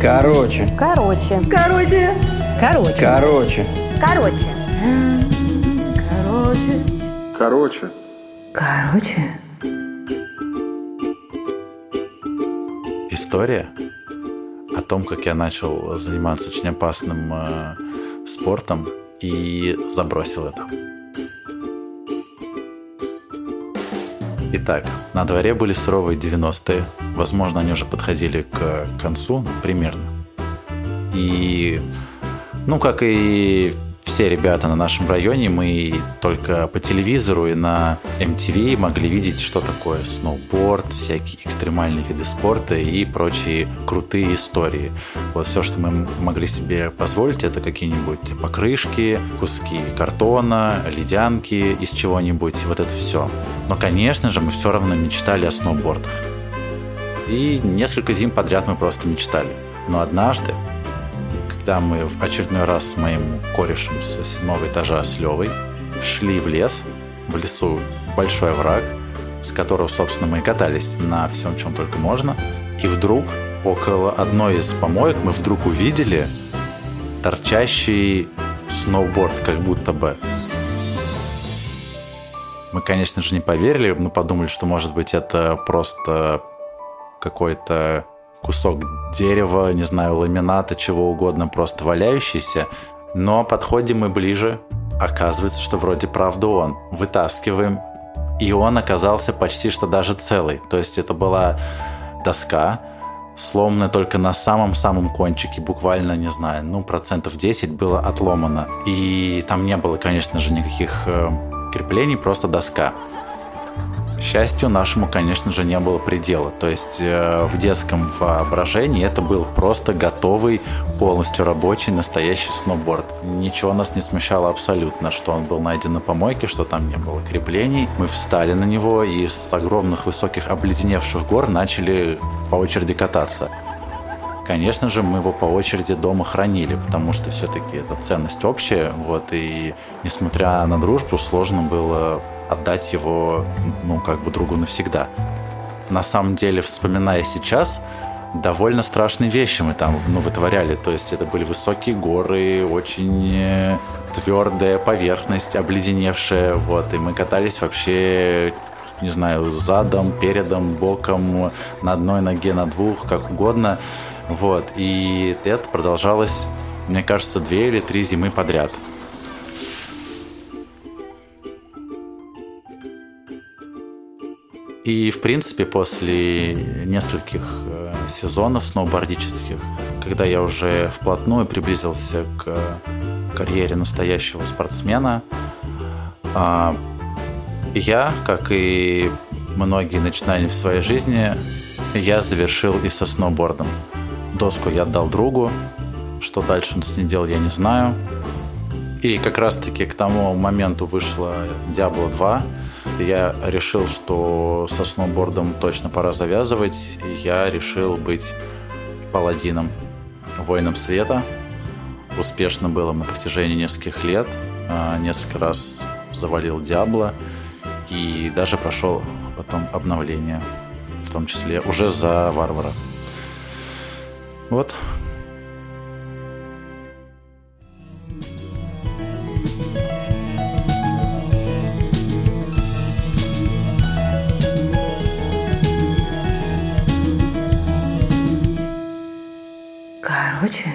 Короче. Короче. Короче. Короче. Короче. Короче. Короче. Короче. Короче. История о том, как я начал заниматься очень опасным э, спортом и забросил это. Итак, на дворе были суровые 90-е. Возможно, они уже подходили к концу, ну, примерно. И, ну, как и все ребята на нашем районе, мы только по телевизору и на MTV могли видеть, что такое сноуборд, всякие экстремальные виды спорта и прочие крутые истории. Вот все, что мы могли себе позволить, это какие-нибудь покрышки, куски картона, ледянки из чего-нибудь, вот это все. Но, конечно же, мы все равно мечтали о сноубордах. И несколько зим подряд мы просто мечтали. Но однажды когда мы в очередной раз с моим корешем с седьмого этажа с Левой шли в лес, в лесу большой враг, с которого, собственно, мы и катались на всем, чем только можно. И вдруг около одной из помоек мы вдруг увидели торчащий сноуборд, как будто бы. Мы, конечно же, не поверили, мы подумали, что, может быть, это просто какой-то кусок дерева, не знаю, ламината, чего угодно, просто валяющийся. Но подходим мы ближе, оказывается, что вроде правда он. Вытаскиваем, и он оказался почти что даже целый. То есть это была доска, сломанная только на самом-самом кончике, буквально, не знаю, ну, процентов 10 было отломано. И там не было, конечно же, никаких э, креплений, просто доска счастью нашему, конечно же, не было предела. То есть э, в детском воображении это был просто готовый, полностью рабочий, настоящий сноуборд. Ничего нас не смущало абсолютно, что он был найден на помойке, что там не было креплений. Мы встали на него и с огромных высоких обледеневших гор начали по очереди кататься. Конечно же, мы его по очереди дома хранили, потому что все-таки это ценность общая, вот, и несмотря на дружбу, сложно было отдать его, ну, как бы другу навсегда. На самом деле, вспоминая сейчас, довольно страшные вещи мы там ну, вытворяли. То есть это были высокие горы, очень э, твердая поверхность, обледеневшая. Вот, и мы катались вообще не знаю, задом, передом, боком, на одной ноге, на двух, как угодно. Вот. И это продолжалось, мне кажется, две или три зимы подряд. И, в принципе, после нескольких э, сезонов сноубордических, когда я уже вплотную приблизился к карьере настоящего спортсмена, э, я, как и многие начинания в своей жизни, я завершил и со сноубордом. Доску я отдал другу, что дальше он с ней делал, я не знаю. И как раз-таки к тому моменту вышла Diablo 2, я решил, что со сноубордом точно пора завязывать, я решил быть паладином, воином света. Успешно было на протяжении нескольких лет. А, несколько раз завалил Диабло и даже прошел потом обновление, в том числе уже за варвара. Вот, 合群